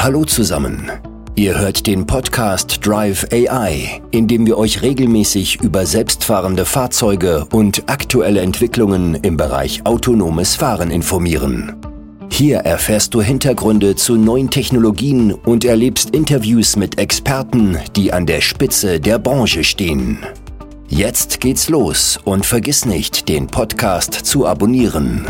Hallo zusammen. Ihr hört den Podcast Drive AI, in dem wir euch regelmäßig über selbstfahrende Fahrzeuge und aktuelle Entwicklungen im Bereich autonomes Fahren informieren. Hier erfährst du Hintergründe zu neuen Technologien und erlebst Interviews mit Experten, die an der Spitze der Branche stehen. Jetzt geht's los und vergiss nicht, den Podcast zu abonnieren.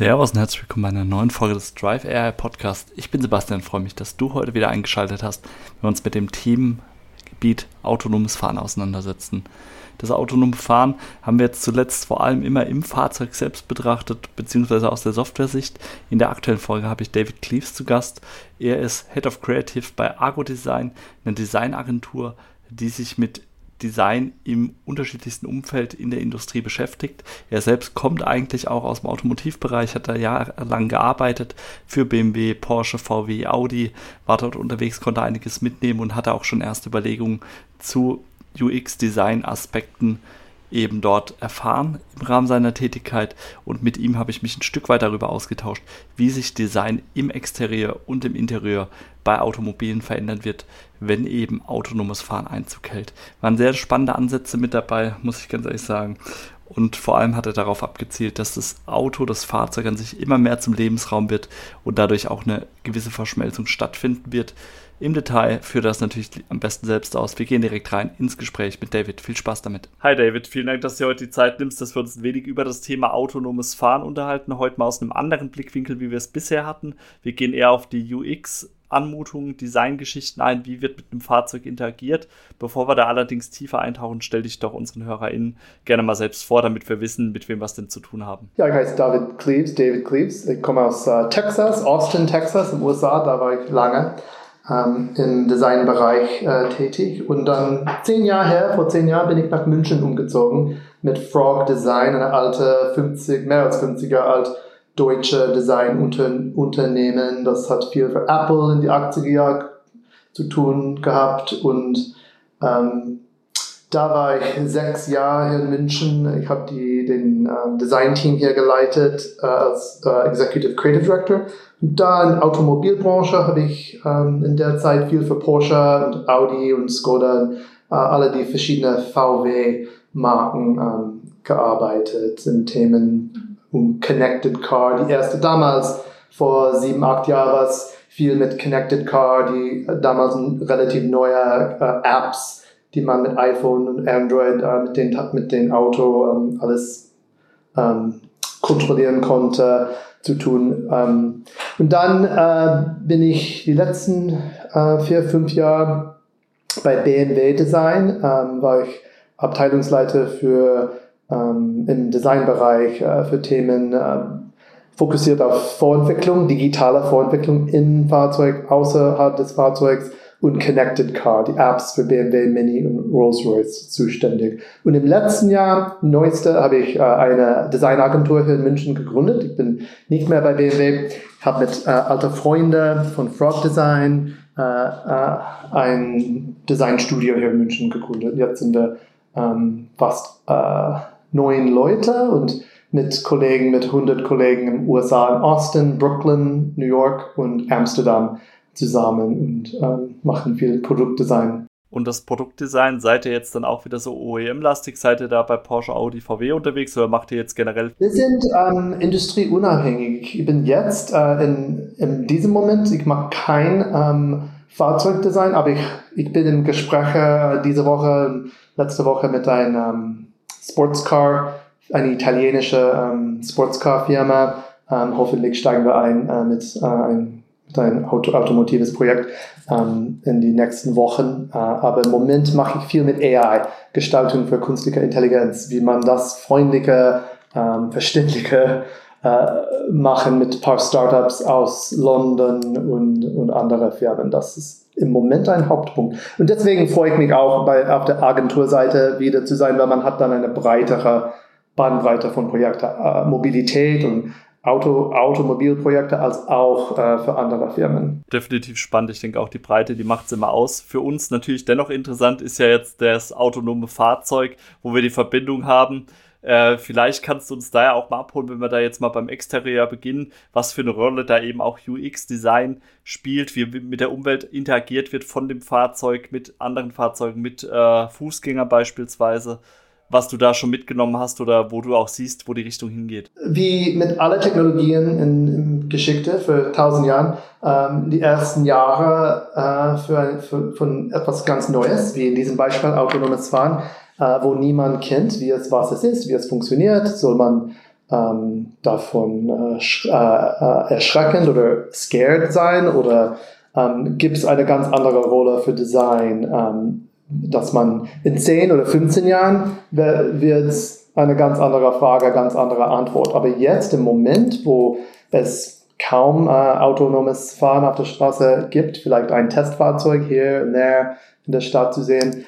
Servus und herzlich willkommen bei einer neuen Folge des Drive AI Podcast. Ich bin Sebastian, freue mich, dass du heute wieder eingeschaltet hast, wenn wir uns mit dem Themengebiet autonomes Fahren auseinandersetzen. Das autonome Fahren haben wir jetzt zuletzt vor allem immer im Fahrzeug selbst betrachtet, beziehungsweise aus der Software-Sicht. In der aktuellen Folge habe ich David Cleaves zu Gast. Er ist Head of Creative bei Argo Design, eine Designagentur, die sich mit Design im unterschiedlichsten Umfeld in der Industrie beschäftigt. Er selbst kommt eigentlich auch aus dem Automotivbereich, hat da jahrelang gearbeitet für BMW, Porsche, VW, Audi, war dort unterwegs, konnte einiges mitnehmen und hatte auch schon erste Überlegungen zu UX-Design-Aspekten eben dort erfahren im Rahmen seiner Tätigkeit und mit ihm habe ich mich ein Stück weit darüber ausgetauscht, wie sich Design im Exterieur und im Interieur bei Automobilen verändern wird, wenn eben autonomes Fahren Einzug hält. Waren sehr spannende Ansätze mit dabei, muss ich ganz ehrlich sagen. Und vor allem hat er darauf abgezielt, dass das Auto, das Fahrzeug an sich immer mehr zum Lebensraum wird und dadurch auch eine gewisse Verschmelzung stattfinden wird im Detail führt das natürlich am besten selbst aus. Wir gehen direkt rein ins Gespräch mit David. Viel Spaß damit. Hi David, vielen Dank, dass du heute die Zeit nimmst, dass wir uns ein wenig über das Thema autonomes Fahren unterhalten. Heute mal aus einem anderen Blickwinkel, wie wir es bisher hatten. Wir gehen eher auf die UX Anmutungen, Designgeschichten ein, wie wird mit einem Fahrzeug interagiert. Bevor wir da allerdings tiefer eintauchen, stell dich doch unseren HörerInnen gerne mal selbst vor, damit wir wissen, mit wem wir es denn zu tun haben. Ja, ich heiße David Cleaves, David Cleaves. Ich komme aus uh, Texas, Austin, Texas, in den USA, da war ich lange ähm, im Designbereich äh, tätig. Und dann zehn Jahre her, vor zehn Jahren bin ich nach München umgezogen mit Frog Design, eine alte 50, mehr als 50 Jahre alt deutsche Designunternehmen. Das hat viel für Apple in die 80er Jahre zu tun gehabt und ähm, da war ich sechs Jahre in München. Ich habe den äh, Design-Team hier geleitet äh, als äh, Executive Creative Director da in der Automobilbranche habe ich ähm, in der Zeit viel für Porsche und Audi und Skoda, äh, alle die verschiedenen VW-Marken ähm, gearbeitet in Themen um Connected Car. Die erste damals, vor sieben, acht Jahren, war viel mit Connected Car, die äh, damals relativ neue äh, Apps, die man mit iPhone und Android äh, mit, den, mit den Auto ähm, alles ähm, kontrollieren konnte zu tun. Ähm, und dann äh, bin ich die letzten äh, vier, fünf Jahre bei BMW Design, ähm, war ich Abteilungsleiter für ähm, im Designbereich äh, für Themen äh, fokussiert auf Vorentwicklung, digitale Vorentwicklung im Fahrzeug, außerhalb des Fahrzeugs und Connected Car, die Apps für BMW, Mini und Rolls-Royce zuständig. Und im letzten Jahr, neueste, habe ich äh, eine Designagentur hier in München gegründet. Ich bin nicht mehr bei BMW, habe mit äh, alten Freunden von Frog Design äh, äh, ein Designstudio hier in München gegründet. Jetzt sind wir ähm, fast äh, neun Leute und mit Kollegen, mit 100 Kollegen in den USA, in Austin, Brooklyn, New York und Amsterdam zusammen und ähm, machen viel Produktdesign. Und das Produktdesign, seid ihr jetzt dann auch wieder so OEM-lastig? Seid ihr da bei Porsche, Audi, VW unterwegs oder macht ihr jetzt generell? Wir sind ähm, industrieunabhängig. Ich bin jetzt äh, in, in diesem Moment, ich mache kein ähm, Fahrzeugdesign, aber ich, ich bin im Gespräch äh, diese Woche, letzte Woche mit einem Sportscar, eine italienische ähm, Sportscar-Firma. Ähm, hoffentlich steigen wir ein äh, mit äh, einem dein Auto, automotives Projekt ähm, in die nächsten Wochen. Äh, aber im Moment mache ich viel mit AI, Gestaltung für künstliche Intelligenz, wie man das freundliche, ähm, verständliche äh, machen mit ein paar Startups aus London und, und andere Firmen. Das ist im Moment ein Hauptpunkt. Und deswegen freue ich mich auch, bei, auf der Agenturseite wieder zu sein, weil man hat dann eine breitere Bandbreite von Projekten, äh, Mobilität und Auto, Automobilprojekte als auch äh, für andere Firmen. Definitiv spannend. Ich denke auch die Breite, die macht es immer aus. Für uns natürlich dennoch interessant ist ja jetzt das autonome Fahrzeug, wo wir die Verbindung haben. Äh, vielleicht kannst du uns da ja auch mal abholen, wenn wir da jetzt mal beim Exterieur beginnen, was für eine Rolle da eben auch UX-Design spielt, wie mit der Umwelt interagiert wird von dem Fahrzeug, mit anderen Fahrzeugen, mit äh, Fußgängern beispielsweise was du da schon mitgenommen hast oder wo du auch siehst, wo die Richtung hingeht? Wie mit allen Technologien in, in Geschichte für tausend Jahren, ähm, die ersten Jahre äh, für, für, von etwas ganz Neues, wie in diesem Beispiel autonomes Fahren, äh, wo niemand kennt, wie es, was es ist, wie es funktioniert, soll man ähm, davon äh, äh, äh, erschreckend oder scared sein oder ähm, gibt es eine ganz andere Rolle für Design? Ähm, dass man in 10 oder 15 Jahren wird eine ganz andere Frage, ganz andere Antwort. Aber jetzt im Moment, wo es kaum äh, autonomes Fahren auf der Straße gibt, vielleicht ein Testfahrzeug hier und there in der Stadt zu sehen,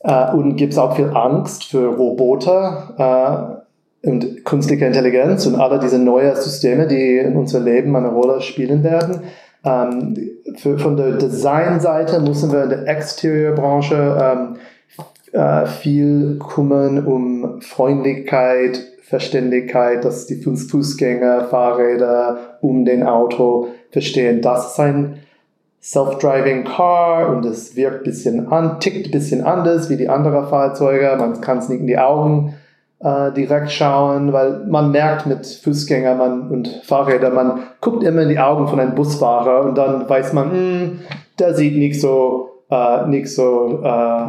äh, und gibt es auch viel Angst für Roboter äh, und künstliche Intelligenz und alle diese neuen Systeme, die in unserem Leben eine Rolle spielen werden. Ähm, für, von der Designseite müssen wir in der Exteriorbranche ähm, äh, viel kümmern um Freundlichkeit, Verständlichkeit, dass die Fußgänger, Fahrräder um den Auto verstehen, das ist ein Self-Driving Car und es wirkt bisschen an, tickt ein bisschen anders wie die anderen Fahrzeuge. Man kann es nicht in die Augen äh, direkt schauen, weil man merkt mit Fußgängern man, und Fahrrädern, man guckt immer in die Augen von einem Busfahrer und dann weiß man, mh, hm, der sieht nicht so, äh, nicht so äh,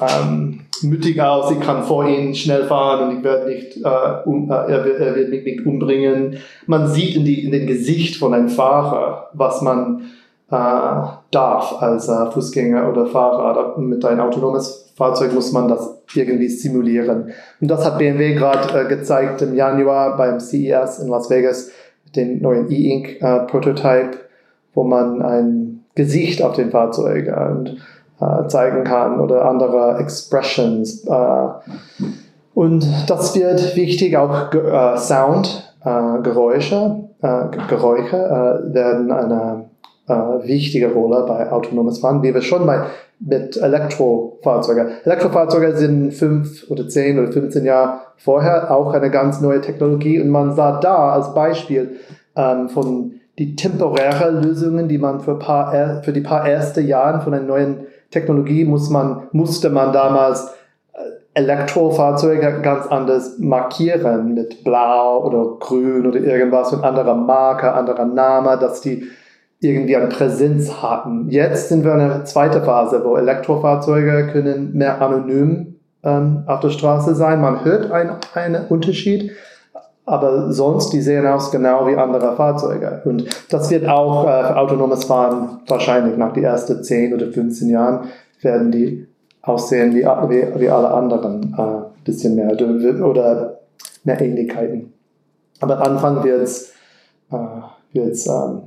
ähm, mütig aus, ich kann vor ihm schnell fahren und ich werde nicht, äh, um, äh, er, wird, er wird mich nicht umbringen. Man sieht in, die, in dem Gesicht von einem Fahrer, was man darf als äh, Fußgänger oder Fahrer. Mit einem autonomes Fahrzeug muss man das irgendwie simulieren. Und das hat BMW gerade äh, gezeigt im Januar beim CES in Las Vegas, den neuen E-Ink äh, Prototype, wo man ein Gesicht auf dem Fahrzeug äh, äh zeigen kann oder andere Expressions. Äh. und das wird wichtig, auch äh, Sound, Geräusche, Geräusche werden eine äh, wichtige Rolle bei autonomes Fahren, wie wir schon bei, mit Elektrofahrzeugen. Elektrofahrzeuge sind fünf oder zehn oder 15 Jahre vorher auch eine ganz neue Technologie und man sah da als Beispiel ähm, von die temporären Lösungen, die man für, paar, für die paar erste Jahren von einer neuen Technologie muss man, musste man damals äh, Elektrofahrzeuge ganz anders markieren mit blau oder grün oder irgendwas und anderer Marke, anderer Name, dass die irgendwie an Präsenz hatten. Jetzt sind wir in einer zweiten Phase, wo Elektrofahrzeuge können mehr anonym ähm, auf der Straße sein. Man hört einen, einen Unterschied, aber sonst, die sehen aus genau wie andere Fahrzeuge. Und das wird auch äh, für autonomes Fahren wahrscheinlich nach den ersten 10 oder 15 Jahren werden die aussehen wie, wie, wie alle anderen. Äh, bisschen mehr oder mehr Ähnlichkeiten. Aber am Anfang wird es äh, wird's, ähm,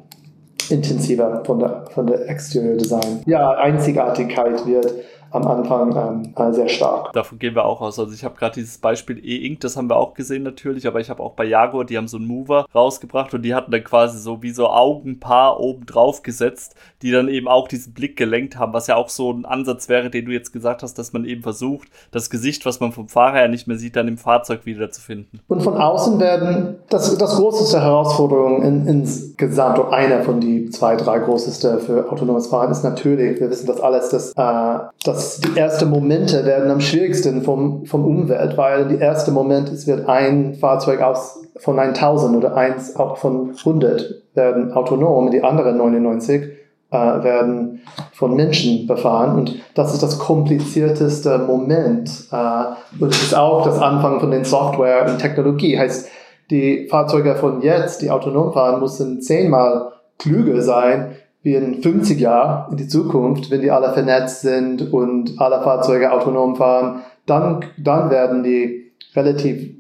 intensiver von der, von der Exterior Design. Ja, Einzigartigkeit wird am Anfang ähm, äh, sehr stark. Davon gehen wir auch aus. Also ich habe gerade dieses Beispiel E-Ink, das haben wir auch gesehen natürlich, aber ich habe auch bei Jaguar, die haben so einen Mover rausgebracht und die hatten dann quasi so wie so Augenpaar oben drauf gesetzt, die dann eben auch diesen Blick gelenkt haben, was ja auch so ein Ansatz wäre, den du jetzt gesagt hast, dass man eben versucht, das Gesicht, was man vom Fahrer her nicht mehr sieht, dann im Fahrzeug wieder zu finden. Und von außen werden, das, das größte Herausforderung in, insgesamt, oder einer von die zwei, drei größten für autonomes Fahren ist natürlich, wir wissen das alles, dass, äh, dass dass die ersten Momente werden am schwierigsten vom, vom Umwelt, weil die erste Moment, es wird ein Fahrzeug aus, von 1000 oder eins auch von 100 werden autonom, die anderen 99 äh, werden von Menschen befahren. Und das ist das komplizierteste Moment äh, und es ist auch das Anfang von den Software und Technologie, heißt die Fahrzeuge von jetzt, die autonom fahren, müssen zehnmal klüger sein wie in 50 Jahren in die Zukunft, wenn die alle vernetzt sind und alle Fahrzeuge autonom fahren, dann, dann werden die relativ,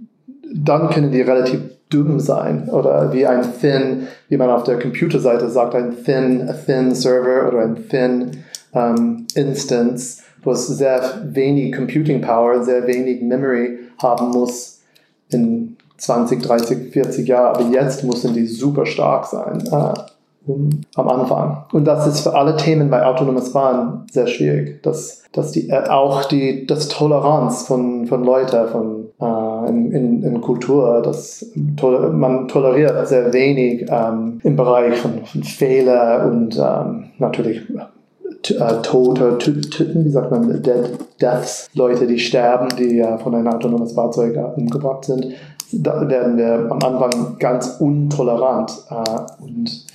dann können die relativ dumm sein oder wie ein thin, wie man auf der Computerseite sagt, ein thin, thin Server oder ein thin um, Instance, wo es sehr wenig Computing Power, sehr wenig Memory haben muss in 20, 30, 40 Jahre, aber jetzt müssen die super stark sein. Um, am Anfang. Und das ist für alle Themen bei autonomes Fahren sehr schwierig, dass, dass die, äh, auch die, das Toleranz von, von Leuten, von äh, in, in, in, Kultur, dass man toleriert sehr wenig ähm, im Bereich von, von Fehler und ähm, natürlich äh, Tote, Tüten, wie sagt man, Dead, Deaths, Leute, die sterben, die ja von einem autonomes Fahrzeug umgebracht sind, da werden wir am Anfang ganz untolerant äh, und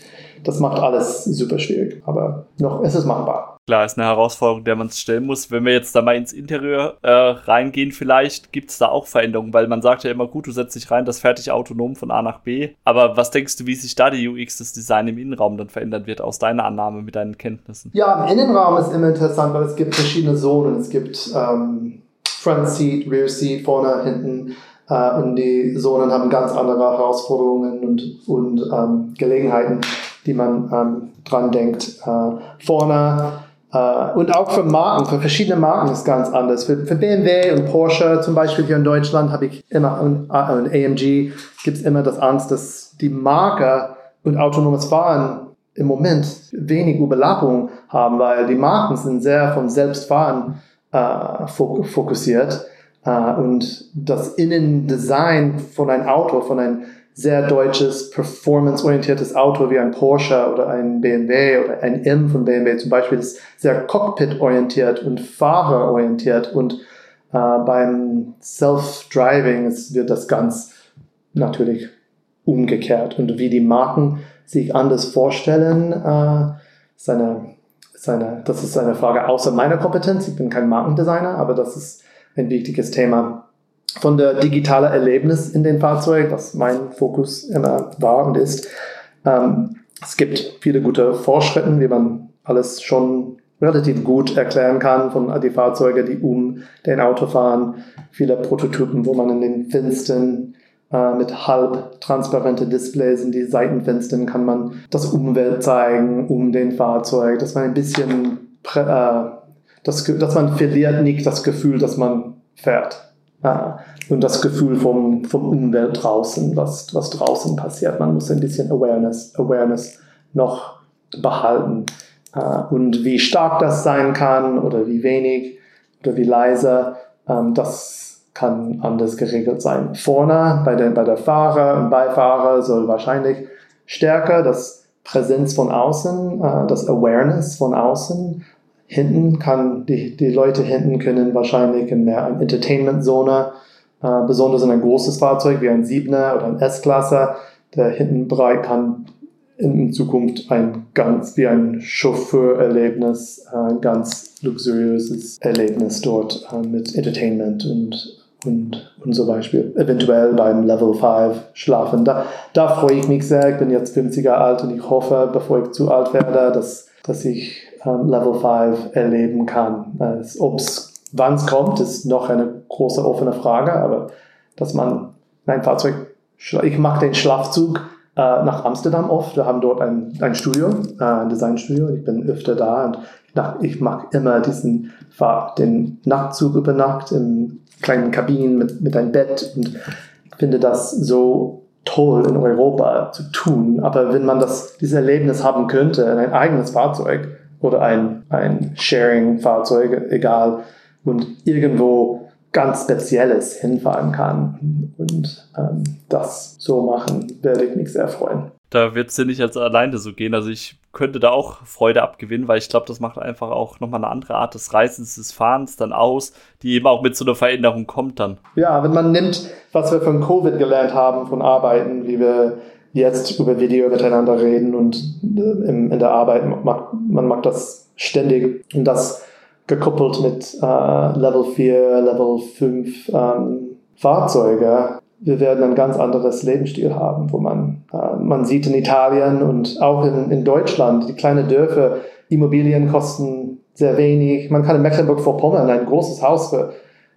das macht alles super schwierig, aber noch ist es machbar. Klar, ist eine Herausforderung, der man sich stellen muss. Wenn wir jetzt da mal ins Interieur äh, reingehen, vielleicht gibt es da auch Veränderungen, weil man sagt ja immer, gut, du setzt dich rein, das fertig autonom von A nach B. Aber was denkst du, wie sich da die UX, das Design im Innenraum dann verändern wird, aus deiner Annahme mit deinen Kenntnissen? Ja, im Innenraum ist immer interessant, weil es gibt verschiedene Zonen. Es gibt ähm, Front Seat, Rear Seat, vorne, hinten. Äh, und die Zonen haben ganz andere Herausforderungen und, und ähm, Gelegenheiten, die man ähm, dran denkt. Äh, vorne Uh, und auch für Marken, für verschiedene Marken ist ganz anders. Für, für BMW und Porsche zum Beispiel hier in Deutschland habe ich immer und, und AMG gibt es immer das Angst, dass die Marke und autonomes Fahren im Moment wenig Überlappung haben, weil die Marken sind sehr vom Selbstfahren uh, fokussiert uh, und das Innendesign von einem Auto, von einem sehr deutsches, performance-orientiertes Auto wie ein Porsche oder ein BMW oder ein M von BMW zum Beispiel ist sehr cockpit-orientiert und fahrerorientiert und äh, beim Self-Driving wird das ganz natürlich umgekehrt und wie die Marken sich anders vorstellen, äh, ist eine, ist eine, das ist eine Frage außer meiner Kompetenz. Ich bin kein Markendesigner, aber das ist ein wichtiges Thema von der digitalen Erlebnis in den Fahrzeugen, was mein Fokus immer war und ist. Ähm, es gibt viele gute Fortschritte, wie man alles schon relativ gut erklären kann von die Fahrzeuge, die um den Auto fahren. Viele Prototypen, wo man in den Fenstern äh, mit halb transparente Displays in die Seitenfenstern kann man das Umwelt zeigen um den Fahrzeug, dass man ein bisschen, äh, das, dass man verliert nicht das Gefühl, dass man fährt. Und das Gefühl vom, vom Umwelt draußen, was, was draußen passiert. Man muss ein bisschen Awareness, Awareness noch behalten. Ah, und wie stark das sein kann oder wie wenig oder wie leise, ähm, das kann anders geregelt sein. Vorne bei der, bei der Fahrer und Beifahrer soll wahrscheinlich stärker das Präsenz von außen, äh, das Awareness von außen Hinten kann, die, die Leute hinten können wahrscheinlich in eine Entertainment-Zone, äh, besonders in ein großes Fahrzeug wie ein Siebner oder ein S-Klasse, der Hintenbereich kann in Zukunft ein ganz, wie ein Chauffeurerlebnis, ein ganz luxuriöses Erlebnis dort äh, mit Entertainment und und, und so Beispiel eventuell beim Level 5 schlafen. Da, da freue ich mich sehr. Ich bin jetzt 50er alt und ich hoffe, bevor ich zu alt werde, dass, dass ich Level 5 erleben kann. wann es kommt, ist noch eine große offene Frage, aber dass man ein Fahrzeug, ich mache den Schlafzug äh, nach Amsterdam oft. Wir haben dort ein, ein Studio, äh, ein Designstudio. Ich bin öfter da und ich mache immer diesen Fahr den Nachtzug über Nacht in kleinen Kabinen mit, mit einem Bett und finde das so toll in Europa zu tun. Aber wenn man das, dieses Erlebnis haben könnte, in ein eigenes Fahrzeug, oder ein, ein Sharing-Fahrzeug, egal, und irgendwo ganz Spezielles hinfahren kann und ähm, das so machen, werde ich mich sehr freuen. Da wird es dir nicht als alleine so gehen. Also ich könnte da auch Freude abgewinnen, weil ich glaube, das macht einfach auch nochmal eine andere Art des Reisens, des Fahrens dann aus, die eben auch mit so einer Veränderung kommt dann. Ja, wenn man nimmt, was wir von Covid gelernt haben, von Arbeiten, wie wir jetzt über Video miteinander reden und äh, in der Arbeit, man mag das ständig und das gekoppelt mit äh, Level 4, Level 5 ähm, Fahrzeuge. Wir werden ein ganz anderes Lebensstil haben, wo man, äh, man sieht in Italien und auch in, in Deutschland, die kleinen Dörfer, Immobilien kosten sehr wenig. Man kann in Mecklenburg-Vorpommern ein großes Haus für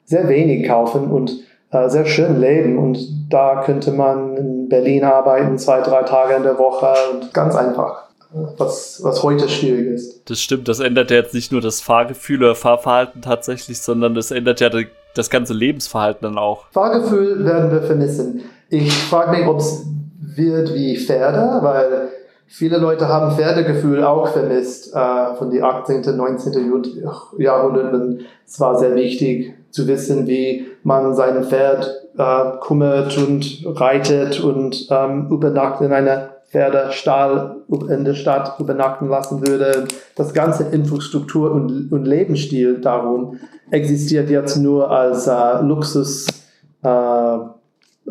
sehr wenig kaufen und äh, sehr schön leben. Und da könnte man in Berlin arbeiten, zwei, drei Tage in der Woche und ganz einfach. Was, was heute schwierig ist. Das stimmt, das ändert ja jetzt nicht nur das Fahrgefühl oder Fahrverhalten tatsächlich, sondern das ändert ja das ganze Lebensverhalten dann auch. Fahrgefühl werden wir vermissen. Ich frage mich, ob es wird wie Pferde, weil viele Leute haben Pferdegefühl auch vermisst äh, von die 18., 19. Jahrhundert. Es war sehr wichtig zu wissen, wie man sein Pferd äh, kümmert und reitet und ähm, übernachtet in einer Pferdestall in der Stadt übernachten lassen würde. Das ganze Infrastruktur und, und Lebensstil darum existiert jetzt nur als äh, Luxus äh,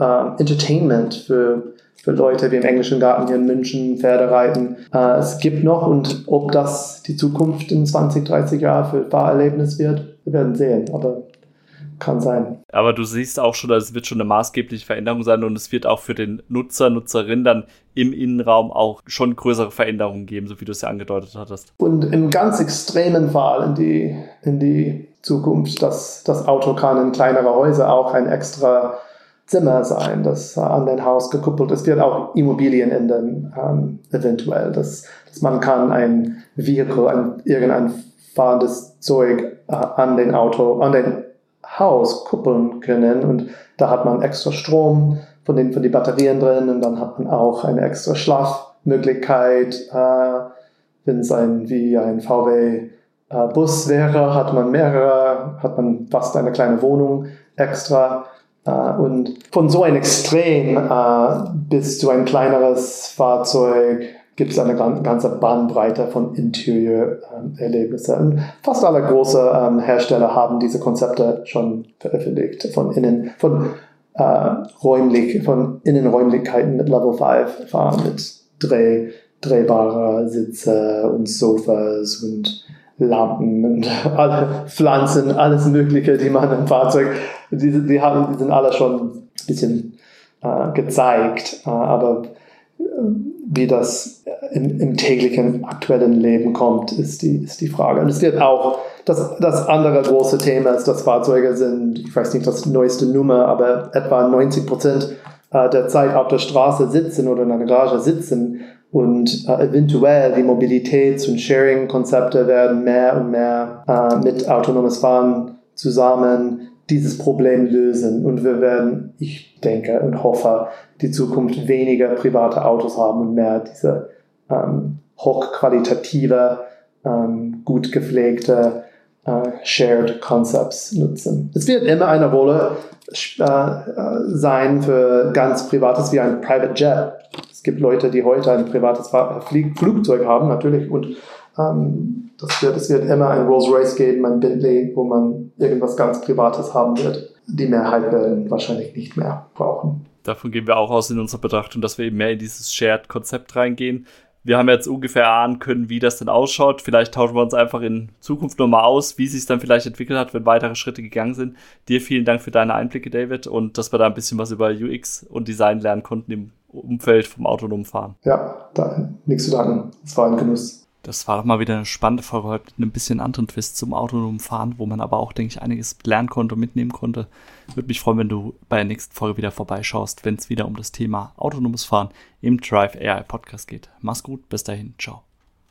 äh, Entertainment für, für Leute wie im Englischen Garten hier in München, Pferde reiten. Äh, es gibt noch und ob das die Zukunft in 20, 30 Jahren für Fahrerlebnis wird, wir werden sehen. Aber kann sein. Aber du siehst auch schon, es wird schon eine maßgebliche Veränderung sein und es wird auch für den Nutzer, Nutzerin dann im Innenraum auch schon größere Veränderungen geben, so wie du es ja angedeutet hattest. Und im ganz extremen Fall in die, in die Zukunft, dass das Auto kann in kleinere Häuser auch ein extra Zimmer sein, das an dein Haus gekuppelt ist. Wird auch Immobilien ändern, ähm, eventuell, dass, dass man kann ein Vehicle, ein, irgendein fahrendes Zeug äh, an den Auto, an den Haus kuppeln können und da hat man extra Strom von den, von den Batterien drin und dann hat man auch eine extra Schlafmöglichkeit. Äh, Wenn es ein, wie ein VW äh, Bus wäre, hat man mehrere, hat man fast eine kleine Wohnung extra. Äh, und von so einem Extrem äh, bis zu ein kleineres Fahrzeug gibt es eine ganze Bandbreite von Interior-Erlebnissen. Ähm, fast alle großen ähm, Hersteller haben diese Konzepte schon veröffentlicht, von innen, von, äh, räumlich, von Innenräumlichkeiten mit Level 5 fahren, mit Dreh, drehbare Sitze und Sofas und Lampen und alle Pflanzen, alles Mögliche, die man im Fahrzeug, die, die, haben, die sind alle schon ein bisschen äh, gezeigt, äh, aber äh, wie das im, im, täglichen aktuellen Leben kommt, ist die, ist die Frage. Und es wird auch, das, das andere große Thema ist, dass Fahrzeuge sind, ich weiß nicht das neueste Nummer, aber etwa 90 Prozent äh, der Zeit auf der Straße sitzen oder in einer Garage sitzen und äh, eventuell die Mobilitäts- und Sharing-Konzepte werden mehr und mehr äh, mit autonomes Fahren zusammen dieses Problem lösen. Und wir werden, ich denke und hoffe, die Zukunft weniger private Autos haben und mehr diese ähm, hochqualitative, ähm, gut gepflegte äh, Shared Concepts nutzen. Es wird immer eine Rolle äh, sein für ganz Privates wie ein Private Jet. Es gibt Leute, die heute ein privates Flugzeug haben, natürlich, und ähm, das wird, es wird immer ein Rolls-Royce geben, ein Bentley, wo man irgendwas ganz Privates haben wird. Die Mehrheit werden wahrscheinlich nicht mehr brauchen. Davon gehen wir auch aus in unserer Betrachtung, dass wir eben mehr in dieses Shared-Konzept reingehen. Wir haben jetzt ungefähr ahnen können, wie das denn ausschaut. Vielleicht tauschen wir uns einfach in Zukunft nochmal aus, wie sich dann vielleicht entwickelt hat, wenn weitere Schritte gegangen sind. Dir vielen Dank für deine Einblicke, David, und dass wir da ein bisschen was über UX und Design lernen konnten im Umfeld vom autonomen Fahren. Ja, da, nichts zu danken. Es war ein Genuss. Das war doch mal wieder eine spannende Folge heute mit einem bisschen anderen Twist zum autonomen Fahren, wo man aber auch, denke ich, einiges lernen konnte und mitnehmen konnte. Würde mich freuen, wenn du bei der nächsten Folge wieder vorbeischaust, wenn es wieder um das Thema autonomes Fahren im Drive AI Podcast geht. Mach's gut, bis dahin, ciao.